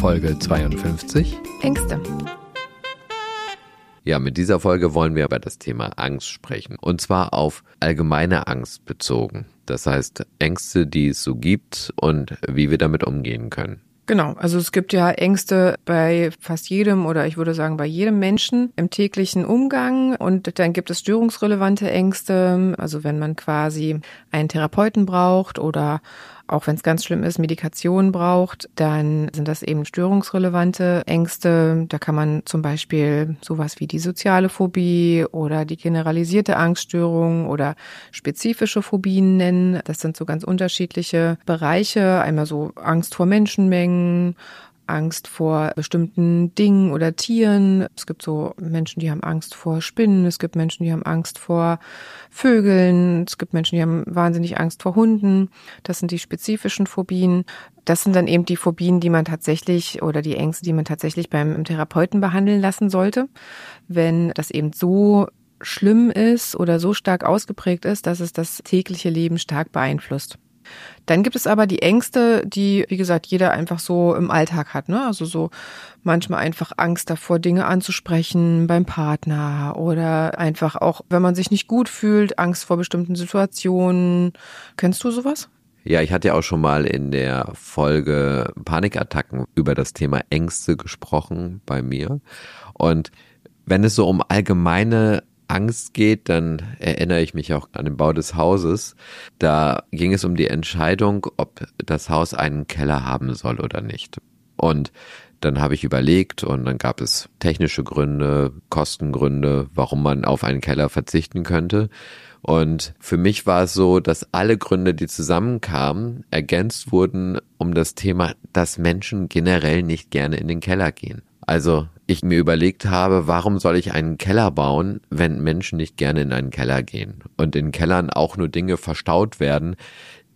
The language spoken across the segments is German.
Folge 52 Ängste. Ja, mit dieser Folge wollen wir über das Thema Angst sprechen. Und zwar auf allgemeine Angst bezogen. Das heißt, Ängste, die es so gibt und wie wir damit umgehen können. Genau, also es gibt ja Ängste bei fast jedem oder ich würde sagen bei jedem Menschen im täglichen Umgang und dann gibt es störungsrelevante Ängste, also wenn man quasi einen Therapeuten braucht oder auch wenn es ganz schlimm ist, Medikation braucht, dann sind das eben störungsrelevante Ängste. Da kann man zum Beispiel sowas wie die soziale Phobie oder die generalisierte Angststörung oder spezifische Phobien nennen. Das sind so ganz unterschiedliche Bereiche. Einmal so Angst vor Menschenmengen, Angst vor bestimmten Dingen oder Tieren. Es gibt so Menschen, die haben Angst vor Spinnen. Es gibt Menschen, die haben Angst vor Vögeln. Es gibt Menschen, die haben wahnsinnig Angst vor Hunden. Das sind die spezifischen Phobien. Das sind dann eben die Phobien, die man tatsächlich oder die Ängste, die man tatsächlich beim Therapeuten behandeln lassen sollte. Wenn das eben so schlimm ist oder so stark ausgeprägt ist, dass es das tägliche Leben stark beeinflusst. Dann gibt es aber die Ängste, die, wie gesagt, jeder einfach so im Alltag hat. Ne? Also so manchmal einfach Angst davor, Dinge anzusprechen beim Partner oder einfach auch, wenn man sich nicht gut fühlt, Angst vor bestimmten Situationen. Kennst du sowas? Ja, ich hatte ja auch schon mal in der Folge Panikattacken über das Thema Ängste gesprochen bei mir. Und wenn es so um allgemeine Angst geht, dann erinnere ich mich auch an den Bau des Hauses. Da ging es um die Entscheidung, ob das Haus einen Keller haben soll oder nicht. Und dann habe ich überlegt und dann gab es technische Gründe, Kostengründe, warum man auf einen Keller verzichten könnte. Und für mich war es so, dass alle Gründe, die zusammenkamen, ergänzt wurden um das Thema, dass Menschen generell nicht gerne in den Keller gehen. Also ich mir überlegt habe, warum soll ich einen Keller bauen, wenn Menschen nicht gerne in einen Keller gehen und in Kellern auch nur Dinge verstaut werden,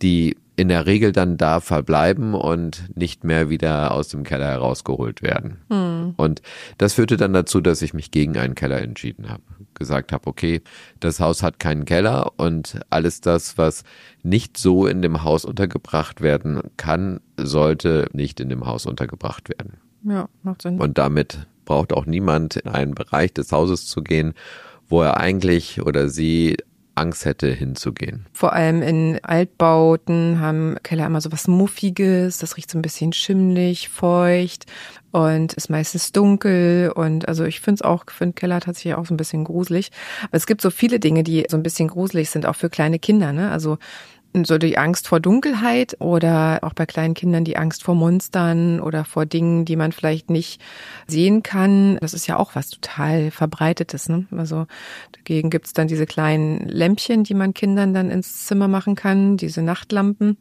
die in der Regel dann da verbleiben und nicht mehr wieder aus dem Keller herausgeholt werden. Hm. Und das führte dann dazu, dass ich mich gegen einen Keller entschieden habe. Gesagt habe, okay, das Haus hat keinen Keller und alles das, was nicht so in dem Haus untergebracht werden kann, sollte nicht in dem Haus untergebracht werden. Ja, macht Sinn. Und damit braucht auch niemand in einen Bereich des Hauses zu gehen, wo er eigentlich oder sie Angst hätte hinzugehen. Vor allem in Altbauten haben Keller immer so was Muffiges, das riecht so ein bisschen schimmlig, feucht und ist meistens dunkel und also ich finde es auch, finde Keller tatsächlich auch so ein bisschen gruselig. Aber es gibt so viele Dinge, die so ein bisschen gruselig sind, auch für kleine Kinder, ne? Also so die Angst vor Dunkelheit oder auch bei kleinen Kindern die Angst vor Monstern oder vor Dingen, die man vielleicht nicht sehen kann. Das ist ja auch was total verbreitetes. Ne? Also dagegen gibt's dann diese kleinen Lämpchen, die man Kindern dann ins Zimmer machen kann, diese Nachtlampen.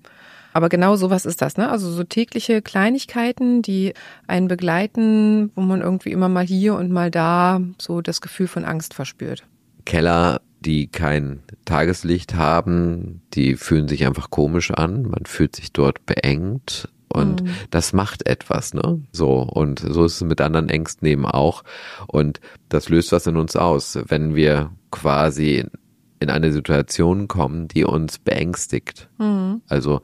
Aber genau sowas ist das, ne? Also so tägliche Kleinigkeiten, die einen begleiten, wo man irgendwie immer mal hier und mal da so das Gefühl von Angst verspürt. Keller die kein Tageslicht haben, die fühlen sich einfach komisch an. Man fühlt sich dort beengt und mhm. das macht etwas, ne? So und so ist es mit anderen Ängsten eben auch und das löst was in uns aus, wenn wir quasi in eine Situation kommen, die uns beängstigt. Mhm. Also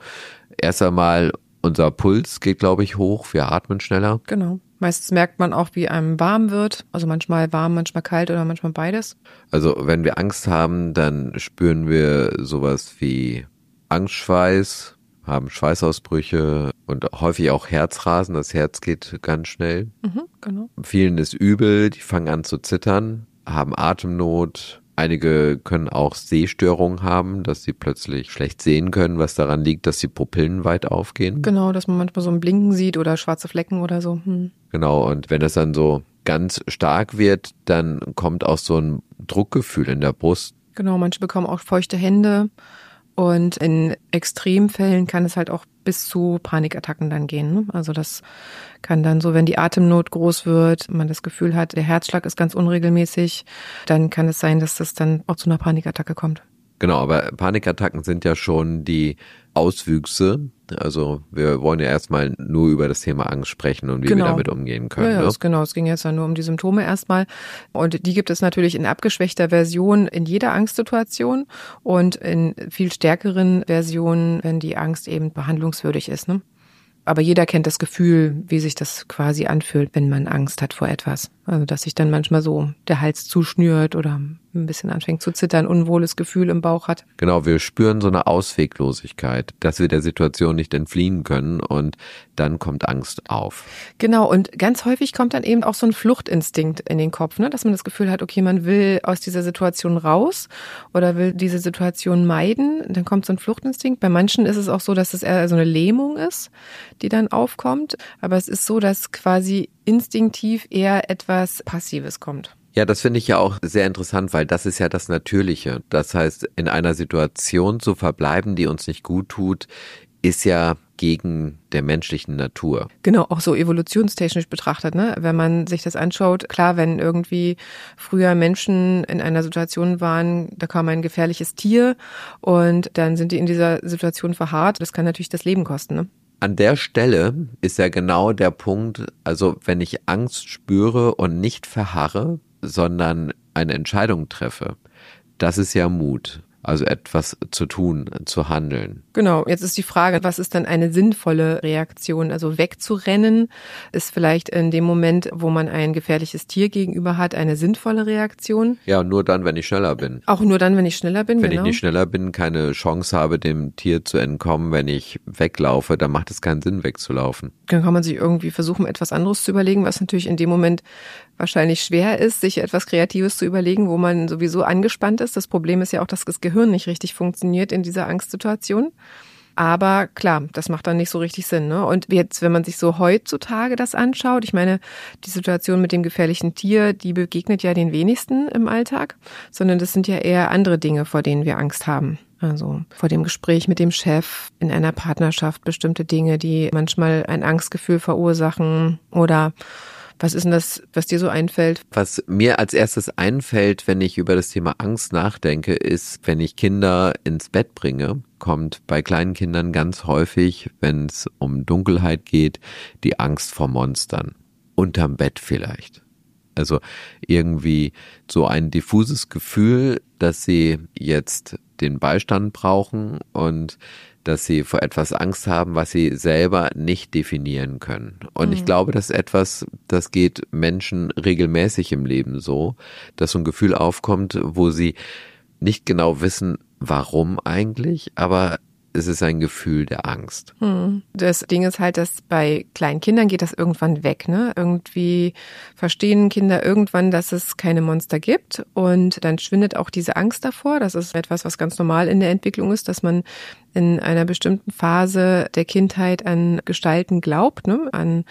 erst einmal unser Puls geht, glaube ich, hoch, wir atmen schneller. Genau. Meistens merkt man auch, wie einem warm wird. Also manchmal warm, manchmal kalt oder manchmal beides. Also wenn wir Angst haben, dann spüren wir sowas wie Angstschweiß, haben Schweißausbrüche und häufig auch Herzrasen. Das Herz geht ganz schnell. Mhm, genau. Vielen ist übel, die fangen an zu zittern, haben Atemnot, Einige können auch Sehstörungen haben, dass sie plötzlich schlecht sehen können, was daran liegt, dass die Pupillen weit aufgehen. Genau, dass man manchmal so ein Blinken sieht oder schwarze Flecken oder so. Hm. Genau, und wenn das dann so ganz stark wird, dann kommt auch so ein Druckgefühl in der Brust. Genau, manche bekommen auch feuchte Hände. Und in Extremfällen kann es halt auch bis zu Panikattacken dann gehen. Ne? Also das kann dann so, wenn die Atemnot groß wird, man das Gefühl hat, der Herzschlag ist ganz unregelmäßig, dann kann es sein, dass das dann auch zu einer Panikattacke kommt. Genau, aber Panikattacken sind ja schon die Auswüchse. Also wir wollen ja erstmal nur über das Thema Angst sprechen und wie genau. wir damit umgehen können. Ja, ja ne? genau. Es ging jetzt ja nur um die Symptome erstmal. Und die gibt es natürlich in abgeschwächter Version in jeder Angstsituation und in viel stärkeren Versionen, wenn die Angst eben behandlungswürdig ist. Ne? Aber jeder kennt das Gefühl, wie sich das quasi anfühlt, wenn man Angst hat vor etwas. Also dass sich dann manchmal so der Hals zuschnürt oder ein bisschen anfängt zu zittern, unwohles Gefühl im Bauch hat. Genau, wir spüren so eine Ausweglosigkeit, dass wir der Situation nicht entfliehen können und dann kommt Angst auf. Genau, und ganz häufig kommt dann eben auch so ein Fluchtinstinkt in den Kopf, ne? dass man das Gefühl hat, okay, man will aus dieser Situation raus oder will diese Situation meiden. Dann kommt so ein Fluchtinstinkt. Bei manchen ist es auch so, dass es eher so eine Lähmung ist, die dann aufkommt. Aber es ist so, dass quasi instinktiv eher etwas Passives kommt. Ja, das finde ich ja auch sehr interessant, weil das ist ja das Natürliche. Das heißt, in einer Situation zu verbleiben, die uns nicht gut tut, ist ja gegen der menschlichen Natur. Genau, auch so evolutionstechnisch betrachtet, ne? Wenn man sich das anschaut, klar, wenn irgendwie früher Menschen in einer Situation waren, da kam ein gefährliches Tier und dann sind die in dieser Situation verharrt, das kann natürlich das Leben kosten, ne? An der Stelle ist ja genau der Punkt, also wenn ich Angst spüre und nicht verharre, sondern eine Entscheidung treffe, das ist ja Mut. Also etwas zu tun, zu handeln. Genau, jetzt ist die Frage, was ist dann eine sinnvolle Reaktion? Also wegzurennen ist vielleicht in dem Moment, wo man ein gefährliches Tier gegenüber hat, eine sinnvolle Reaktion. Ja, nur dann, wenn ich schneller bin. Auch nur dann, wenn ich schneller bin. Wenn genau. ich nicht schneller bin, keine Chance habe, dem Tier zu entkommen, wenn ich weglaufe, dann macht es keinen Sinn, wegzulaufen. Dann kann man sich irgendwie versuchen, etwas anderes zu überlegen, was natürlich in dem Moment wahrscheinlich schwer ist, sich etwas Kreatives zu überlegen, wo man sowieso angespannt ist. Das Problem ist ja auch, dass das Gehirn nicht richtig funktioniert in dieser Angstsituation. Aber klar, das macht dann nicht so richtig Sinn. Ne? Und jetzt, wenn man sich so heutzutage das anschaut, ich meine, die Situation mit dem gefährlichen Tier, die begegnet ja den wenigsten im Alltag, sondern das sind ja eher andere Dinge, vor denen wir Angst haben. Also vor dem Gespräch mit dem Chef in einer Partnerschaft, bestimmte Dinge, die manchmal ein Angstgefühl verursachen oder was ist denn das, was dir so einfällt? Was mir als erstes einfällt, wenn ich über das Thema Angst nachdenke, ist, wenn ich Kinder ins Bett bringe, kommt bei kleinen Kindern ganz häufig, wenn es um Dunkelheit geht, die Angst vor Monstern. Unterm Bett vielleicht. Also irgendwie so ein diffuses Gefühl, dass sie jetzt den Beistand brauchen und dass sie vor etwas Angst haben, was sie selber nicht definieren können. Und mhm. ich glaube, das ist etwas, das geht Menschen regelmäßig im Leben so, dass so ein Gefühl aufkommt, wo sie nicht genau wissen, warum eigentlich, aber es ist ein Gefühl der Angst. Hm. Das Ding ist halt, dass bei kleinen Kindern geht das irgendwann weg. Ne? Irgendwie verstehen Kinder irgendwann, dass es keine Monster gibt und dann schwindet auch diese Angst davor. Das ist etwas, was ganz normal in der Entwicklung ist, dass man in einer bestimmten Phase der Kindheit an Gestalten glaubt, ne? an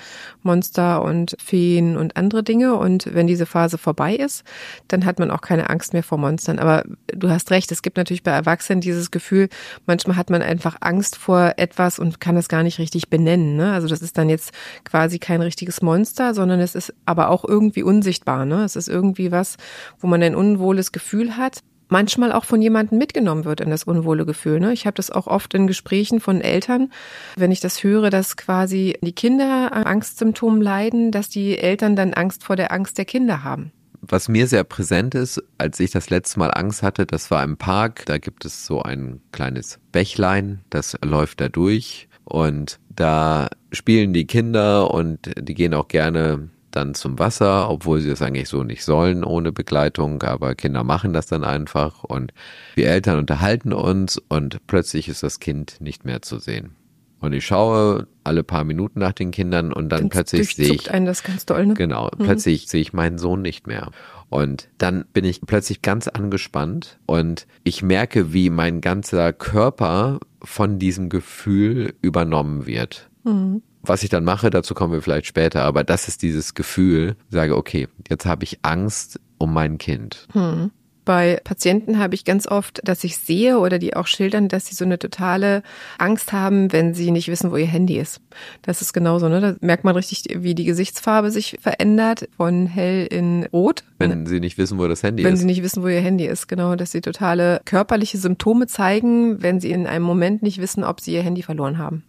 Monster und Feen und andere Dinge. Und wenn diese Phase vorbei ist, dann hat man auch keine Angst mehr vor Monstern. Aber du hast recht, es gibt natürlich bei Erwachsenen dieses Gefühl, manchmal hat man einfach Angst vor etwas und kann es gar nicht richtig benennen. Ne? Also das ist dann jetzt quasi kein richtiges Monster, sondern es ist aber auch irgendwie unsichtbar. Ne? Es ist irgendwie was, wo man ein unwohles Gefühl hat manchmal auch von jemandem mitgenommen wird in das unwohle Gefühl. Ne? Ich habe das auch oft in Gesprächen von Eltern, wenn ich das höre, dass quasi die Kinder an Angstsymptomen leiden, dass die Eltern dann Angst vor der Angst der Kinder haben. Was mir sehr präsent ist, als ich das letzte Mal Angst hatte, das war im Park. Da gibt es so ein kleines Bächlein, das läuft da durch und da spielen die Kinder und die gehen auch gerne dann zum Wasser, obwohl sie das eigentlich so nicht sollen ohne Begleitung, aber Kinder machen das dann einfach und wir Eltern unterhalten uns und plötzlich ist das Kind nicht mehr zu sehen. Und ich schaue alle paar Minuten nach den Kindern und dann, dann plötzlich sehe ich einen das ganz doll, ne? Genau, mhm. plötzlich sehe ich meinen Sohn nicht mehr. Und dann bin ich plötzlich ganz angespannt und ich merke, wie mein ganzer Körper von diesem Gefühl übernommen wird. Mhm. Was ich dann mache, dazu kommen wir vielleicht später, aber das ist dieses Gefühl, sage, okay, jetzt habe ich Angst um mein Kind. Hm. Bei Patienten habe ich ganz oft, dass ich sehe oder die auch schildern, dass sie so eine totale Angst haben, wenn sie nicht wissen, wo ihr Handy ist. Das ist genauso, ne? Da merkt man richtig, wie die Gesichtsfarbe sich verändert von hell in rot. Wenn sie nicht wissen, wo das Handy wenn ist. Wenn sie nicht wissen, wo ihr Handy ist, genau. Dass sie totale körperliche Symptome zeigen, wenn sie in einem Moment nicht wissen, ob sie ihr Handy verloren haben.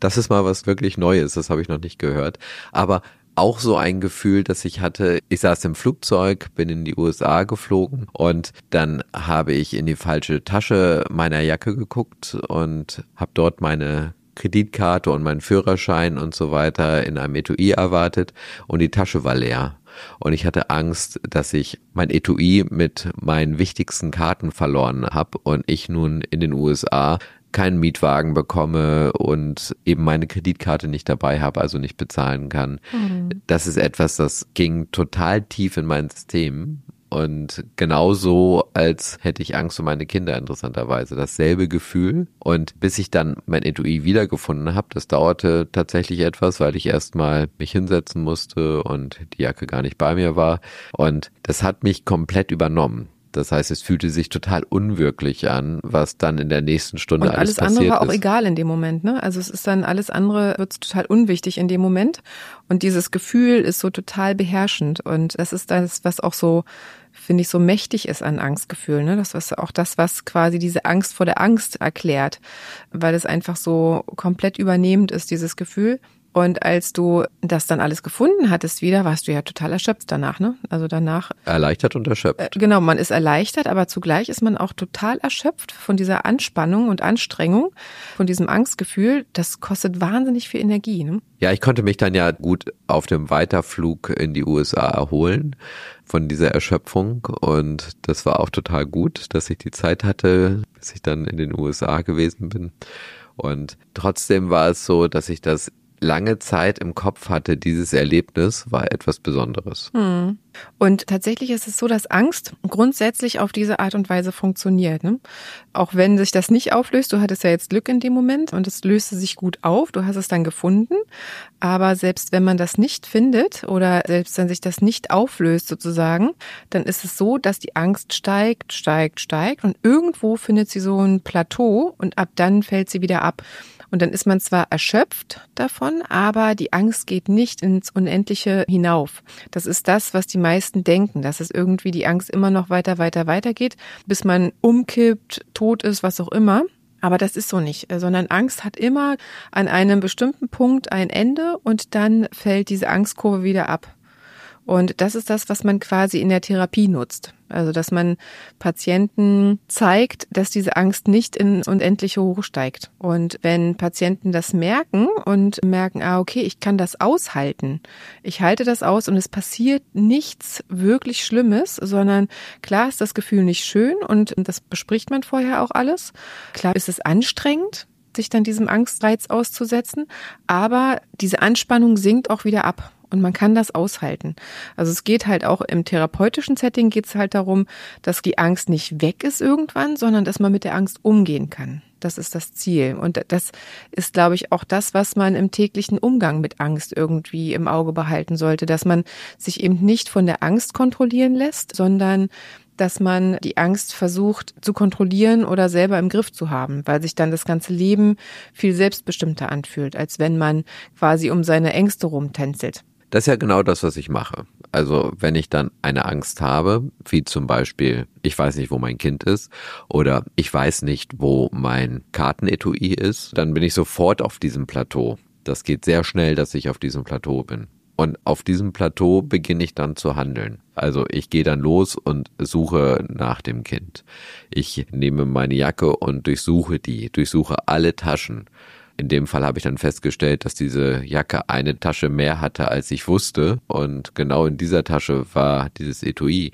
Das ist mal was wirklich Neues, das habe ich noch nicht gehört. Aber auch so ein Gefühl, dass ich hatte, ich saß im Flugzeug, bin in die USA geflogen und dann habe ich in die falsche Tasche meiner Jacke geguckt und habe dort meine Kreditkarte und meinen Führerschein und so weiter in einem Etui erwartet und die Tasche war leer. Und ich hatte Angst, dass ich mein Etui mit meinen wichtigsten Karten verloren habe und ich nun in den USA keinen Mietwagen bekomme und eben meine Kreditkarte nicht dabei habe, also nicht bezahlen kann. Mhm. Das ist etwas, das ging total tief in mein System. Und genauso, als hätte ich Angst um meine Kinder, interessanterweise. Dasselbe Gefühl. Und bis ich dann mein Etui wiedergefunden habe, das dauerte tatsächlich etwas, weil ich erstmal mich hinsetzen musste und die Jacke gar nicht bei mir war. Und das hat mich komplett übernommen. Das heißt, es fühlte sich total unwirklich an, was dann in der nächsten Stunde und alles, alles andere war auch ist. egal in dem Moment. Ne? Also es ist dann alles andere wird total unwichtig in dem Moment und dieses Gefühl ist so total beherrschend und das ist das, was auch so finde ich so mächtig ist an Angstgefühl. Ne? Das ist auch das, was quasi diese Angst vor der Angst erklärt, weil es einfach so komplett übernehmend ist dieses Gefühl. Und als du das dann alles gefunden hattest wieder, warst du ja total erschöpft danach, ne? Also danach. Erleichtert und erschöpft. Äh, genau, man ist erleichtert, aber zugleich ist man auch total erschöpft von dieser Anspannung und Anstrengung, von diesem Angstgefühl. Das kostet wahnsinnig viel Energie, ne? Ja, ich konnte mich dann ja gut auf dem Weiterflug in die USA erholen von dieser Erschöpfung und das war auch total gut, dass ich die Zeit hatte, bis ich dann in den USA gewesen bin. Und trotzdem war es so, dass ich das lange Zeit im Kopf hatte, dieses Erlebnis war etwas Besonderes. Hm. Und tatsächlich ist es so, dass Angst grundsätzlich auf diese Art und Weise funktioniert. Ne? Auch wenn sich das nicht auflöst, du hattest ja jetzt Glück in dem Moment und es löste sich gut auf, du hast es dann gefunden. Aber selbst wenn man das nicht findet oder selbst wenn sich das nicht auflöst sozusagen, dann ist es so, dass die Angst steigt, steigt, steigt und irgendwo findet sie so ein Plateau und ab dann fällt sie wieder ab. Und dann ist man zwar erschöpft davon, aber die Angst geht nicht ins Unendliche hinauf. Das ist das, was die meisten denken, dass es irgendwie die Angst immer noch weiter, weiter, weiter geht, bis man umkippt, tot ist, was auch immer. Aber das ist so nicht, sondern Angst hat immer an einem bestimmten Punkt ein Ende und dann fällt diese Angstkurve wieder ab. Und das ist das, was man quasi in der Therapie nutzt. Also, dass man Patienten zeigt, dass diese Angst nicht ins Unendliche hochsteigt. Und wenn Patienten das merken und merken, ah, okay, ich kann das aushalten. Ich halte das aus und es passiert nichts wirklich Schlimmes, sondern klar ist das Gefühl nicht schön und das bespricht man vorher auch alles. Klar ist es anstrengend, sich dann diesem Angstreiz auszusetzen, aber diese Anspannung sinkt auch wieder ab und man kann das aushalten. Also es geht halt auch im therapeutischen Setting geht es halt darum, dass die Angst nicht weg ist irgendwann, sondern dass man mit der Angst umgehen kann. Das ist das Ziel. Und das ist, glaube ich, auch das, was man im täglichen Umgang mit Angst irgendwie im Auge behalten sollte, dass man sich eben nicht von der Angst kontrollieren lässt, sondern dass man die Angst versucht zu kontrollieren oder selber im Griff zu haben, weil sich dann das ganze Leben viel selbstbestimmter anfühlt, als wenn man quasi um seine Ängste rumtänzelt. Das ist ja genau das, was ich mache. Also wenn ich dann eine Angst habe, wie zum Beispiel, ich weiß nicht, wo mein Kind ist oder ich weiß nicht, wo mein Kartenetui ist, dann bin ich sofort auf diesem Plateau. Das geht sehr schnell, dass ich auf diesem Plateau bin. Und auf diesem Plateau beginne ich dann zu handeln. Also ich gehe dann los und suche nach dem Kind. Ich nehme meine Jacke und durchsuche die, durchsuche alle Taschen in dem Fall habe ich dann festgestellt, dass diese Jacke eine Tasche mehr hatte, als ich wusste. Und genau in dieser Tasche war dieses Etui.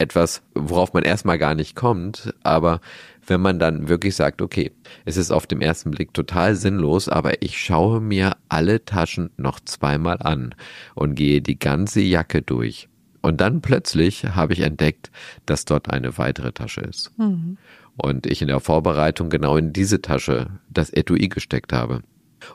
Etwas, worauf man erstmal gar nicht kommt, aber wenn man dann wirklich sagt, okay, es ist auf dem ersten Blick total sinnlos, aber ich schaue mir alle Taschen noch zweimal an und gehe die ganze Jacke durch. Und dann plötzlich habe ich entdeckt, dass dort eine weitere Tasche ist. Mhm und ich in der Vorbereitung genau in diese Tasche das Etui gesteckt habe.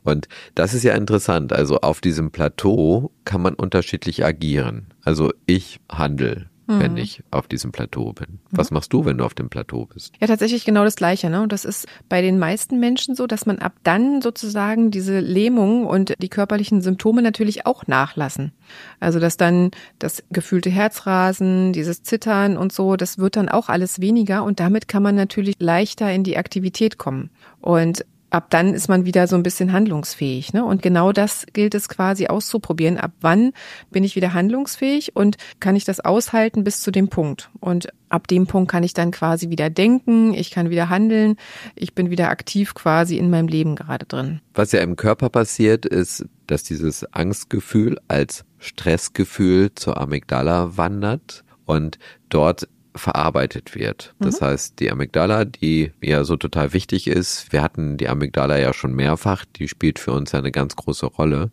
Und das ist ja interessant. Also auf diesem Plateau kann man unterschiedlich agieren. Also ich handle mhm. wenn ich auf diesem Plateau bin. Was mhm. machst du, wenn du auf dem Plateau bist? Ja, tatsächlich genau das Gleiche. Ne? Und das ist bei den meisten Menschen so, dass man ab dann sozusagen diese Lähmung und die körperlichen Symptome natürlich auch nachlassen. Also dass dann das gefühlte Herzrasen, dieses Zittern und so, das wird dann auch alles weniger und damit kann man natürlich leichter in die Aktivität kommen. Und ab dann ist man wieder so ein bisschen handlungsfähig. Ne? Und genau das gilt es quasi auszuprobieren. Ab wann bin ich wieder handlungsfähig und kann ich das aushalten bis zu dem Punkt? Und ab dem Punkt kann ich dann quasi wieder denken, ich kann wieder handeln, ich bin wieder aktiv quasi in meinem Leben gerade drin. Was ja im Körper passiert, ist, dass dieses Angstgefühl als Stressgefühl zur Amygdala wandert und dort verarbeitet wird. Das mhm. heißt, die Amygdala, die ja so total wichtig ist, wir hatten die Amygdala ja schon mehrfach, die spielt für uns eine ganz große Rolle.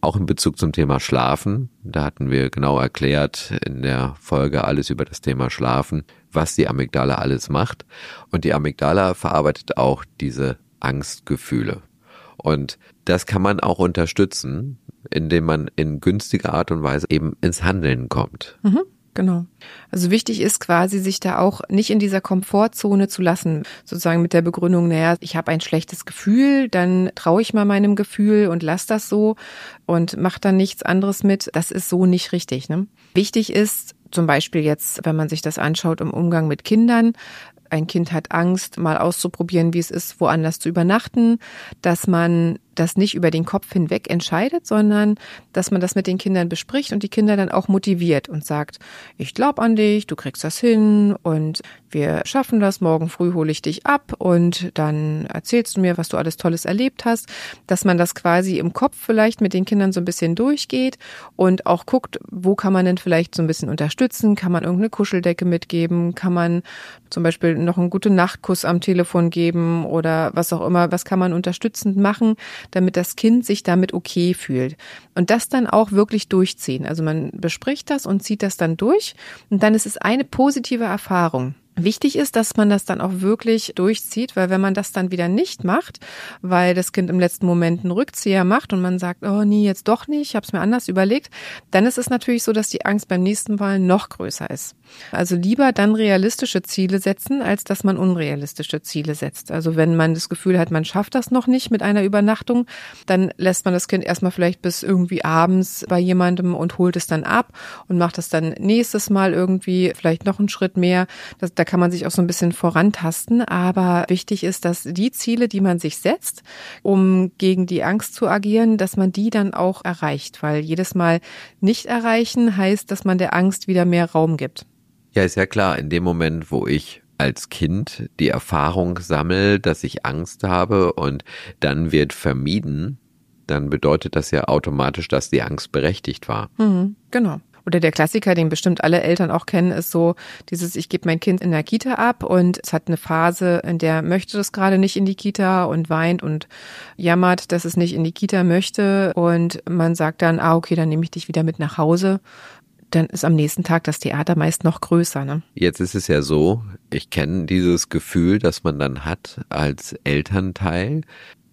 Auch in Bezug zum Thema Schlafen, da hatten wir genau erklärt in der Folge alles über das Thema Schlafen, was die Amygdala alles macht. Und die Amygdala verarbeitet auch diese Angstgefühle. Und das kann man auch unterstützen, indem man in günstiger Art und Weise eben ins Handeln kommt. Mhm. Genau. Also wichtig ist quasi, sich da auch nicht in dieser Komfortzone zu lassen, sozusagen mit der Begründung, naja, ich habe ein schlechtes Gefühl, dann traue ich mal meinem Gefühl und lass das so und mach dann nichts anderes mit. Das ist so nicht richtig. Ne? Wichtig ist, zum Beispiel jetzt, wenn man sich das anschaut im Umgang mit Kindern, ein Kind hat Angst, mal auszuprobieren, wie es ist, woanders zu übernachten, dass man das nicht über den Kopf hinweg entscheidet, sondern dass man das mit den Kindern bespricht und die Kinder dann auch motiviert und sagt, ich glaube an dich, du kriegst das hin und wir schaffen das, morgen früh hole ich dich ab und dann erzählst du mir, was du alles Tolles erlebt hast, dass man das quasi im Kopf vielleicht mit den Kindern so ein bisschen durchgeht und auch guckt, wo kann man denn vielleicht so ein bisschen unterstützen, kann man irgendeine Kuscheldecke mitgeben, kann man zum Beispiel noch einen guten Nachtkuss am Telefon geben oder was auch immer, was kann man unterstützend machen, damit das Kind sich damit okay fühlt. Und das dann auch wirklich durchziehen. Also man bespricht das und zieht das dann durch und dann ist es eine positive Erfahrung. Wichtig ist, dass man das dann auch wirklich durchzieht, weil wenn man das dann wieder nicht macht, weil das Kind im letzten Moment einen Rückzieher macht und man sagt, oh nee, jetzt doch nicht, ich habe es mir anders überlegt, dann ist es natürlich so, dass die Angst beim nächsten Mal noch größer ist. Also lieber dann realistische Ziele setzen, als dass man unrealistische Ziele setzt. Also wenn man das Gefühl hat, man schafft das noch nicht mit einer Übernachtung, dann lässt man das Kind erstmal vielleicht bis irgendwie abends bei jemandem und holt es dann ab und macht es dann nächstes Mal irgendwie vielleicht noch einen Schritt mehr. Das, da kann man sich auch so ein bisschen vorantasten. Aber wichtig ist, dass die Ziele, die man sich setzt, um gegen die Angst zu agieren, dass man die dann auch erreicht. Weil jedes Mal nicht erreichen heißt, dass man der Angst wieder mehr Raum gibt. Ja, ist ja klar, in dem Moment, wo ich als Kind die Erfahrung sammle, dass ich Angst habe und dann wird vermieden, dann bedeutet das ja automatisch, dass die Angst berechtigt war. Mhm, genau. Oder der Klassiker, den bestimmt alle Eltern auch kennen, ist so dieses, ich gebe mein Kind in der Kita ab und es hat eine Phase, in der möchte das gerade nicht in die Kita und weint und jammert, dass es nicht in die Kita möchte und man sagt dann, ah, okay, dann nehme ich dich wieder mit nach Hause dann ist am nächsten Tag das Theater meist noch größer. Ne? Jetzt ist es ja so, ich kenne dieses Gefühl, das man dann hat als Elternteil.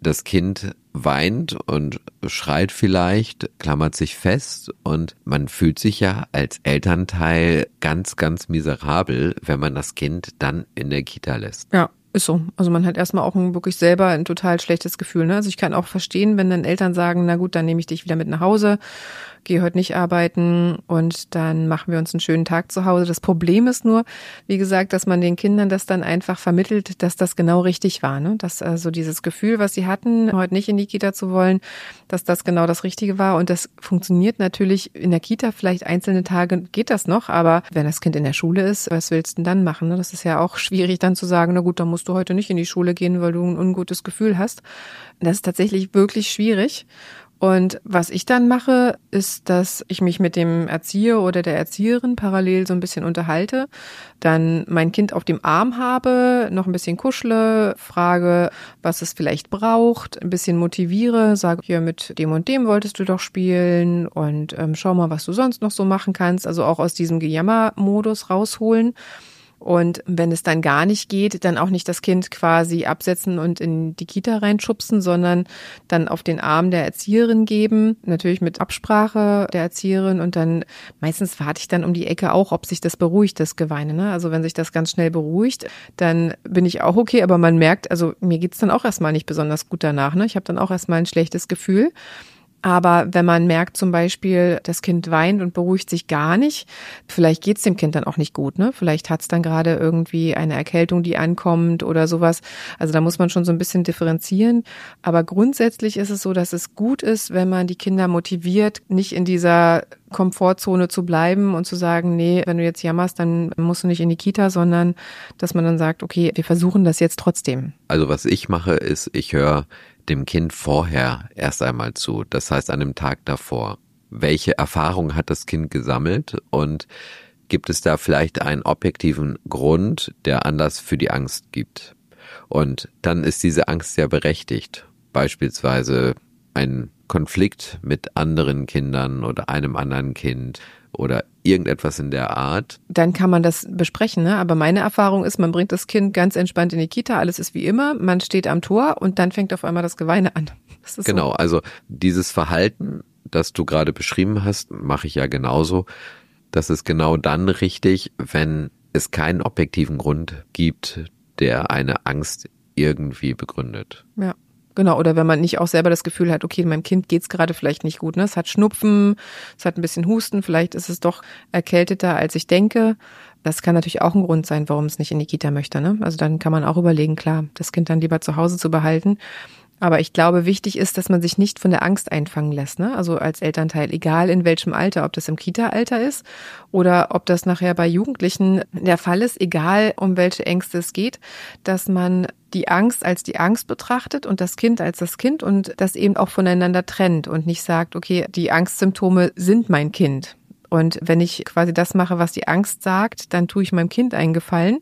Das Kind weint und schreit vielleicht, klammert sich fest und man fühlt sich ja als Elternteil ganz, ganz miserabel, wenn man das Kind dann in der Kita lässt. Ja, ist so. Also man hat erstmal auch ein, wirklich selber ein total schlechtes Gefühl. Ne? Also ich kann auch verstehen, wenn dann Eltern sagen, na gut, dann nehme ich dich wieder mit nach Hause gehe heute nicht arbeiten und dann machen wir uns einen schönen Tag zu Hause. Das Problem ist nur, wie gesagt, dass man den Kindern das dann einfach vermittelt, dass das genau richtig war. Ne? Dass also dieses Gefühl, was sie hatten, heute nicht in die Kita zu wollen, dass das genau das Richtige war. Und das funktioniert natürlich in der Kita vielleicht einzelne Tage geht das noch, aber wenn das Kind in der Schule ist, was willst du denn dann machen? Ne? Das ist ja auch schwierig dann zu sagen, na gut, dann musst du heute nicht in die Schule gehen, weil du ein ungutes Gefühl hast. Das ist tatsächlich wirklich schwierig. Und was ich dann mache, ist, dass ich mich mit dem Erzieher oder der Erzieherin parallel so ein bisschen unterhalte, dann mein Kind auf dem Arm habe, noch ein bisschen kuschle, frage, was es vielleicht braucht, ein bisschen motiviere, sage, hier mit dem und dem wolltest du doch spielen und ähm, schau mal, was du sonst noch so machen kannst. Also auch aus diesem Gejammer-Modus rausholen Und wenn es dann gar nicht geht, dann auch nicht das Kind quasi absetzen und in die Kita reinschubsen, sondern dann auf den Arm der Erzieherin geben, natürlich mit Absprache der Erzieherin und dann meistens warte ich dann um die Ecke auch, ob sich das beruhigt, das Geweine. Ne? Also wenn sich das ganz schnell beruhigt, dann bin ich auch okay, aber man merkt, also mir geht's dann auch erstmal nicht besonders gut danach. Ne? Ich habe dann auch erstmal ein schlechtes Gefühl. Aber wenn man merkt zum Beispiel, das Kind weint und beruhigt sich gar nicht, vielleicht geht's dem Kind dann auch nicht gut. Ne? Vielleicht hat's dann gerade irgendwie eine Erkältung, die ankommt oder sowas. Also da muss man schon so ein bisschen differenzieren. Aber grundsätzlich ist es so, dass es gut ist, wenn man die Kinder motiviert, nicht in dieser Komfortzone zu bleiben und zu sagen, nee, wenn du jetzt jammerst, dann musst du nicht in die Kita, sondern dass man dann sagt, okay, wir versuchen das jetzt trotzdem. Also was ich mache, ist, ich höre dem Kind vorher erst einmal zu. Das heißt an dem Tag davor. Welche Erfahrung hat das Kind gesammelt und gibt es da vielleicht einen objektiven Grund, der Anlass für die Angst gibt? Und dann ist diese Angst ja berechtigt. Beispielsweise ein Konflikt mit anderen Kindern oder einem anderen Kind oder irgendetwas in der Art. Dann kann man das besprechen, ne? Aber meine Erfahrung ist, man bringt das Kind ganz entspannt in die Kita, alles ist wie immer, man steht am Tor und dann fängt auf einmal das Geweine an. Das genau, so. also dieses Verhalten, das du gerade beschrieben hast, mache ich ja genauso. Das ist genau dann richtig, wenn es keinen objektiven Grund gibt, der eine Angst irgendwie begründet. Ja. Genau, oder wenn man nicht auch selber das Gefühl hat, okay, meinem Kind geht's gerade vielleicht nicht gut. Ne? Es hat Schnupfen, es hat ein bisschen Husten, vielleicht ist es doch erkälteter, als ich denke. Das kann natürlich auch ein Grund sein, warum es nicht in die Kita möchte. Ne? Also dann kann man auch überlegen, klar, das Kind dann lieber zu Hause zu behalten. Aber ich glaube, wichtig ist, dass man sich nicht von der Angst einfangen lässt. Ne? Also als Elternteil, egal in welchem Alter, ob das im Kita-Alter ist oder ob das nachher bei Jugendlichen der Fall ist, egal um welche Ängste es geht, dass man die Angst als die Angst betrachtet und das Kind als das Kind und das eben auch voneinander trennt und nicht sagt, okay, die Angstsymptome sind mein Kind. Und wenn ich quasi das mache, was die Angst sagt, dann tue ich meinem Kind einen Gefallen.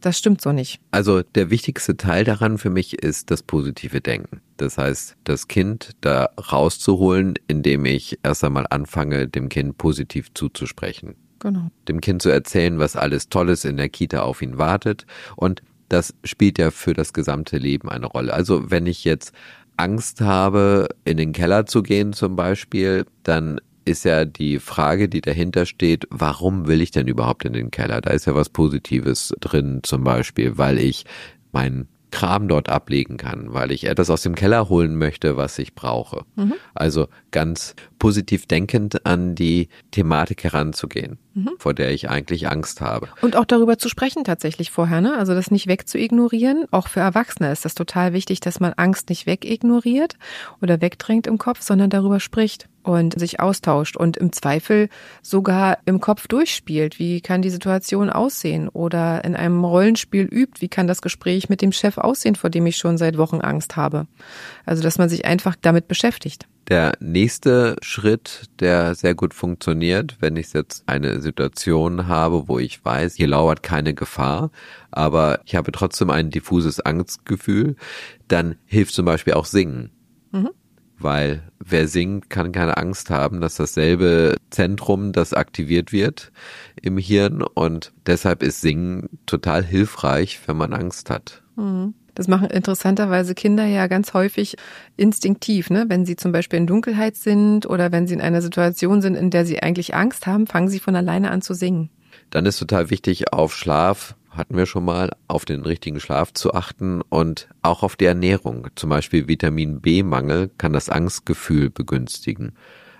Das stimmt so nicht. Also der wichtigste Teil daran für mich ist das positive Denken. Das heißt, das Kind da rauszuholen, indem ich erst einmal anfange, dem Kind positiv zuzusprechen. Genau. Dem Kind zu erzählen, was alles Tolles in der Kita auf ihn wartet. Und das spielt ja für das gesamte Leben eine Rolle. Also wenn ich jetzt Angst habe, in den Keller zu gehen zum Beispiel, dann ist ja die Frage, die dahinter steht, warum will ich denn überhaupt in den Keller? Da ist ja was Positives drin, zum Beispiel, weil ich mein Kram dort ablegen kann, weil ich etwas aus dem Keller holen möchte, was ich brauche. Mhm. Also ganz positiv denkend an die Thematik heranzugehen, mhm. vor der ich eigentlich Angst habe. Und auch darüber zu sprechen tatsächlich vorher, ne? Also das nicht wegzuignorieren. Auch für Erwachsene ist das total wichtig, dass man Angst nicht wegignoriert oder wegdrängt im Kopf, sondern darüber spricht und sich austauscht und im Zweifel sogar im Kopf durchspielt. Wie kann die Situation aussehen? Oder in einem Rollenspiel übt, wie kann das Gespräch mit dem Chef aussehen, vor dem ich schon seit Wochen Angst habe? Also, dass man sich einfach damit beschäftigt. Der nächste Schritt, der sehr gut funktioniert, wenn ich jetzt eine Situation habe, wo ich weiß, hier lauert keine Gefahr, aber ich habe trotzdem ein diffuses Angstgefühl, dann hilft zum Beispiel auch Singen. Mhm weil wer singt, kann keine Angst haben, dass dasselbe Zentrum, das aktiviert wird im Hirn und deshalb ist Singen total hilfreich, wenn man Angst hat. Mhm. Das machen interessanterweise Kinder ja ganz häufig instinktiv, ne? Wenn sie zum Beispiel in Dunkelheit sind oder wenn sie in einer Situation sind, in der sie eigentlich Angst haben, fangen sie von alleine an zu singen. Dann ist total wichtig, auf Schlaf hatten wir schon mal, auf den richtigen Schlaf zu achten und auch auf die Ernährung. Zum Beispiel Vitamin B-Mangel kann das Angstgefühl begünstigen.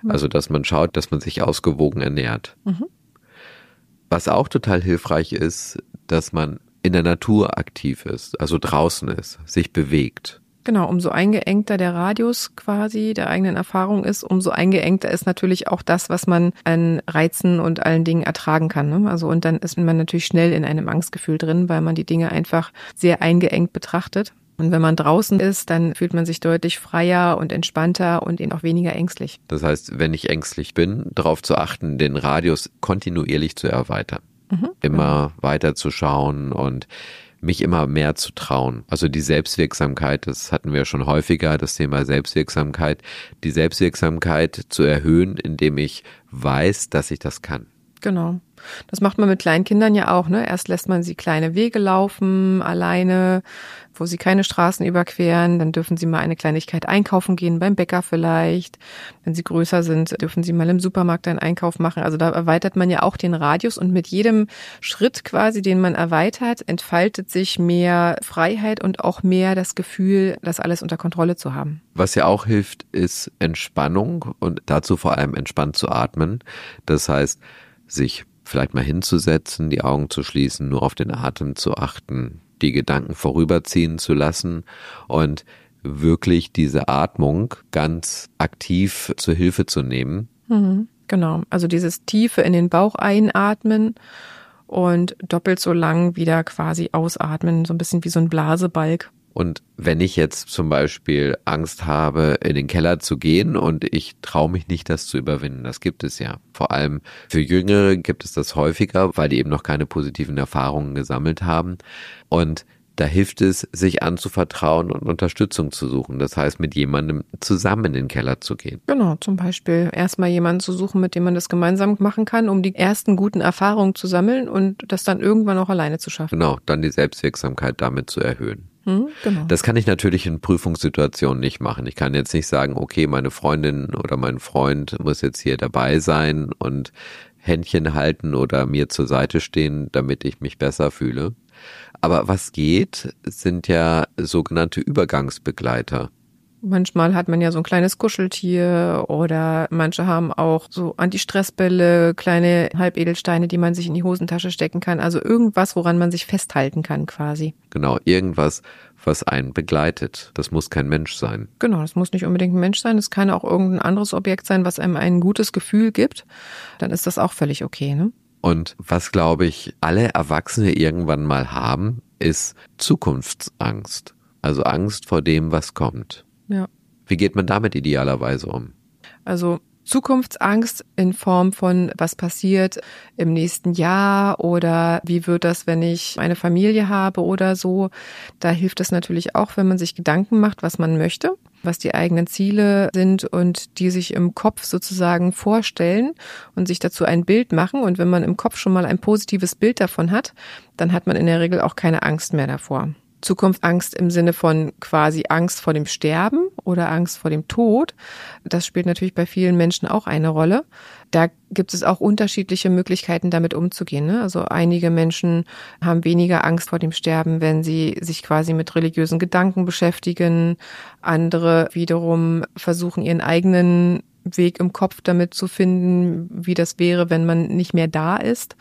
Mhm. Also, dass man schaut, dass man sich ausgewogen ernährt. Mhm. Was auch total hilfreich ist, dass man in der Natur aktiv ist, also draußen ist, sich bewegt. Genau, umso eingeengter der Radius quasi der eigenen Erfahrung ist, umso eingeengter ist natürlich auch das, was man an Reizen und allen Dingen ertragen kann. Ne? Also und dann ist man natürlich schnell in einem Angstgefühl drin, weil man die Dinge einfach sehr eingeengt betrachtet. Und wenn man draußen ist, dann fühlt man sich deutlich freier und entspannter und eben auch weniger ängstlich. Das heißt, wenn ich ängstlich bin, darauf zu achten, den Radius kontinuierlich zu erweitern. Mhm, Immer weiter zu schauen und mich immer mehr zu trauen. Also die Selbstwirksamkeit, das hatten wir schon häufiger, das Thema Selbstwirksamkeit, die Selbstwirksamkeit zu erhöhen, indem ich weiß, dass ich das kann. Genau. Das macht man mit kleinen Kindern ja auch, ne? Erst lässt man sie kleine Wege laufen, alleine, wo sie keine Straßen überqueren. Dann dürfen sie mal eine Kleinigkeit einkaufen gehen, beim Bäcker vielleicht. Wenn sie größer sind, dürfen sie mal im Supermarkt einen Einkauf machen. Also da erweitert man ja auch den Radius und mit jedem Schritt quasi, den man erweitert, entfaltet sich mehr Freiheit und auch mehr das Gefühl, das alles unter Kontrolle zu haben. Was ja auch hilft, ist Entspannung und dazu vor allem entspannt zu atmen. Das heißt, sich vielleicht mal hinzusetzen, die Augen zu schließen, nur auf den Atem zu achten, die Gedanken vorüberziehen zu lassen und wirklich diese Atmung ganz aktiv zur Hilfe zu nehmen. Mhm, genau, also dieses Tiefe in den Bauch einatmen und doppelt so lang wieder quasi ausatmen, so ein bisschen wie so ein Blasebalg. Und wenn ich jetzt zum Beispiel Angst habe, in den Keller zu gehen und ich traue mich nicht, das zu überwinden, das gibt es ja. Vor allem für Jüngere gibt es das häufiger, weil die eben noch keine positiven Erfahrungen gesammelt haben. Und da hilft es, sich anzuvertrauen und Unterstützung zu suchen. Das heißt, mit jemandem zusammen in den Keller zu gehen. Genau, zum Beispiel erstmal jemanden zu suchen, mit dem man das gemeinsam machen kann, um die ersten guten Erfahrungen zu sammeln und das dann irgendwann auch alleine zu schaffen. Genau, dann die Selbstwirksamkeit damit zu erhöhen. Hm, genau. Das kann ich natürlich in Prüfungssituationen nicht machen. Ich kann jetzt nicht sagen, okay, meine Freundin oder mein Freund muss jetzt hier dabei sein und Händchen halten oder mir zur Seite stehen, damit ich mich besser fühle. Aber was geht, sind ja sogenannte Übergangsbegleiter. Manchmal hat man ja so ein kleines Kuscheltier oder manche haben auch so Anti-Stress-Bälle, kleine Halbedelsteine, die man sich in die Hosentasche stecken kann. Also irgendwas, woran man sich festhalten kann quasi. Genau, irgendwas, was einen begleitet. Das muss kein Mensch sein. Genau, das muss nicht unbedingt ein Mensch sein. Es kann auch irgendein anderes Objekt sein, was einem ein gutes Gefühl gibt. Dann ist das auch völlig okay, ne? Und was, glaube ich, alle Erwachsene irgendwann mal haben, ist Zukunftsangst. Also Angst vor dem, was kommt. Ja. Wie geht man damit idealerweise um? Also Zukunftsangst in Form von, was passiert im nächsten Jahr oder wie wird das, wenn ich eine Familie habe oder so. Da hilft es natürlich auch, wenn man sich Gedanken macht, was man möchte, was die eigenen Ziele sind und die sich im Kopf sozusagen vorstellen und sich dazu ein Bild machen. Und wenn man im Kopf schon mal ein positives Bild davon hat, dann hat man in der Regel auch keine Angst mehr davor. Zukunftsangst im Sinne von quasi Angst vor dem Sterben oder Angst vor dem Tod. Das spielt natürlich bei vielen Menschen auch eine Rolle. Da gibt es auch unterschiedliche Möglichkeiten, damit umzugehen. Ne? Also einige Menschen haben weniger Angst vor dem Sterben, wenn sie sich quasi mit religiösen Gedanken beschäftigen. Andere wiederum versuchen ihren eigenen Weg im Kopf damit zu finden, wie das wäre, wenn man nicht mehr da ist.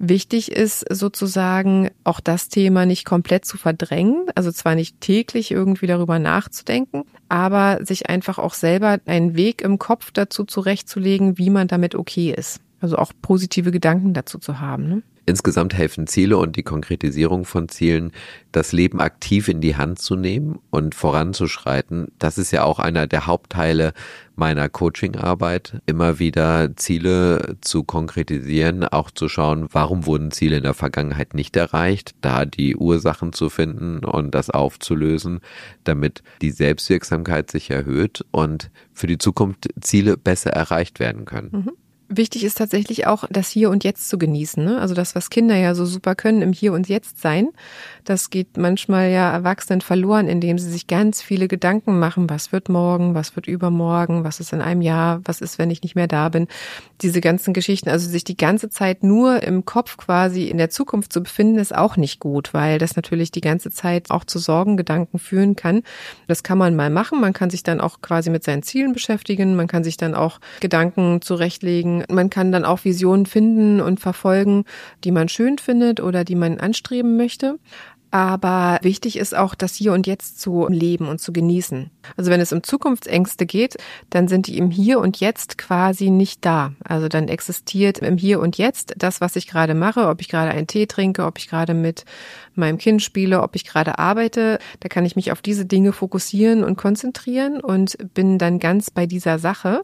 Wichtig ist sozusagen auch das Thema nicht komplett zu verdrängen, also zwar nicht täglich irgendwie darüber nachzudenken, aber sich einfach auch selber einen Weg im Kopf dazu zurechtzulegen, wie man damit okay ist. Also auch positive Gedanken dazu zu haben. Ne? Insgesamt helfen Ziele und die Konkretisierung von Zielen, das Leben aktiv in die Hand zu nehmen und voranzuschreiten. Das ist ja auch einer der Hauptteile meiner Coachingarbeit, immer wieder Ziele zu konkretisieren, auch zu schauen, warum wurden Ziele in der Vergangenheit nicht erreicht, da die Ursachen zu finden und das aufzulösen, damit die Selbstwirksamkeit sich erhöht und für die Zukunft Ziele besser erreicht werden können. Mhm. Wichtig ist tatsächlich auch, das Hier und Jetzt zu genießen. Ne? Also das, was Kinder ja so super können, im Hier und Jetzt sein. Das geht manchmal ja Erwachsenen verloren, indem sie sich ganz viele Gedanken machen. Was wird morgen? Was wird übermorgen? Was ist in einem Jahr? Was ist, wenn ich nicht mehr da bin? Diese ganzen Geschichten. Also sich die ganze Zeit nur im Kopf quasi in der Zukunft zu befinden, ist auch nicht gut, weil das natürlich die ganze Zeit auch zu Sorgengedanken führen kann. Das kann man mal machen. Man kann sich dann auch quasi mit seinen Zielen beschäftigen. Man kann sich dann auch Gedanken zurechtlegen, man kann dann auch Visionen finden und verfolgen, die man schön findet oder die man anstreben möchte. Aber wichtig ist auch, das Hier und Jetzt zu leben und zu genießen. Also wenn es um Zukunftsängste geht, dann sind die im Hier und Jetzt quasi nicht da. Also dann existiert im Hier und Jetzt das, was ich gerade mache, ob ich gerade einen Tee trinke, ob ich gerade mit meinem Kind spiele, ob ich gerade arbeite. Da kann ich mich auf diese Dinge fokussieren und konzentrieren und bin dann ganz bei dieser Sache.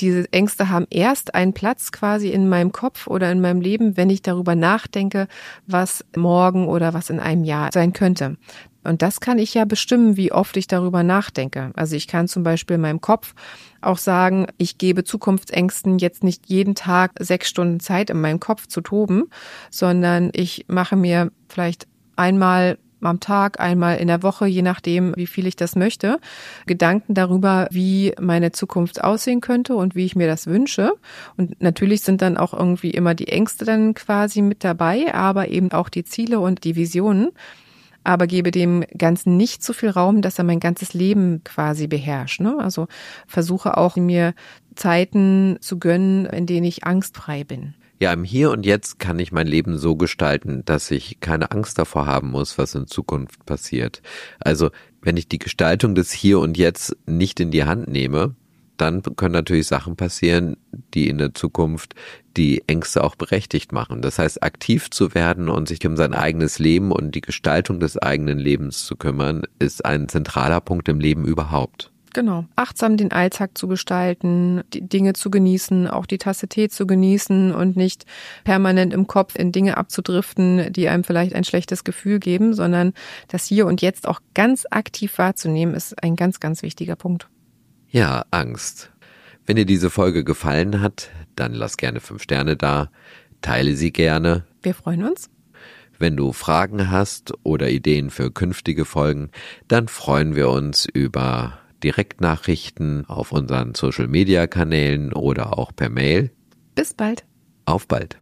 Diese Ängste haben erst einen Platz quasi in meinem Kopf oder in meinem Leben, wenn ich darüber nachdenke, was morgen oder was in einem Jahr sein könnte. Und das kann ich ja bestimmen, wie oft ich darüber nachdenke. Also ich kann zum Beispiel in meinem Kopf auch sagen, ich gebe Zukunftsängsten jetzt nicht jeden Tag sechs Stunden Zeit in meinem Kopf zu toben, sondern ich mache mir vielleicht einmal am Tag, einmal in der Woche, je nachdem, wie viel ich das möchte, Gedanken darüber, wie meine Zukunft aussehen könnte und wie ich mir das wünsche. Und natürlich sind dann auch irgendwie immer die Ängste dann quasi mit dabei, aber eben auch die Ziele und die Visionen aber gebe dem Ganzen nicht so viel Raum, dass er mein ganzes Leben quasi beherrscht. Ne? Also versuche auch mir Zeiten zu gönnen, in denen ich angstfrei bin. Ja, im Hier und Jetzt kann ich mein Leben so gestalten, dass ich keine Angst davor haben muss, was in Zukunft passiert. Also, wenn ich die Gestaltung des Hier und Jetzt nicht in die Hand nehme, dann können natürlich Sachen passieren, die in der Zukunft die Ängste auch berechtigt machen. Das heißt, aktiv zu werden und sich um sein eigenes Leben und die Gestaltung des eigenen Lebens zu kümmern, ist ein zentraler Punkt im Leben überhaupt. Genau. Achtsam den Alltag zu gestalten, die Dinge zu genießen, auch die Tasse Tee zu genießen und nicht permanent im Kopf in Dinge abzudriften, die einem vielleicht ein schlechtes Gefühl geben, sondern das Hier und Jetzt auch ganz aktiv wahrzunehmen, ist ein ganz, ganz wichtiger Punkt. Ja, Angst. Wenn dir diese Folge gefallen hat, dann lass gerne fünf Sterne da, teile sie gerne. Wir freuen uns. Wenn du Fragen hast oder Ideen für künftige Folgen, dann freuen wir uns über Direktnachrichten auf unseren Social-Media-Kanälen oder auch per Mail. Bis bald. Auf bald.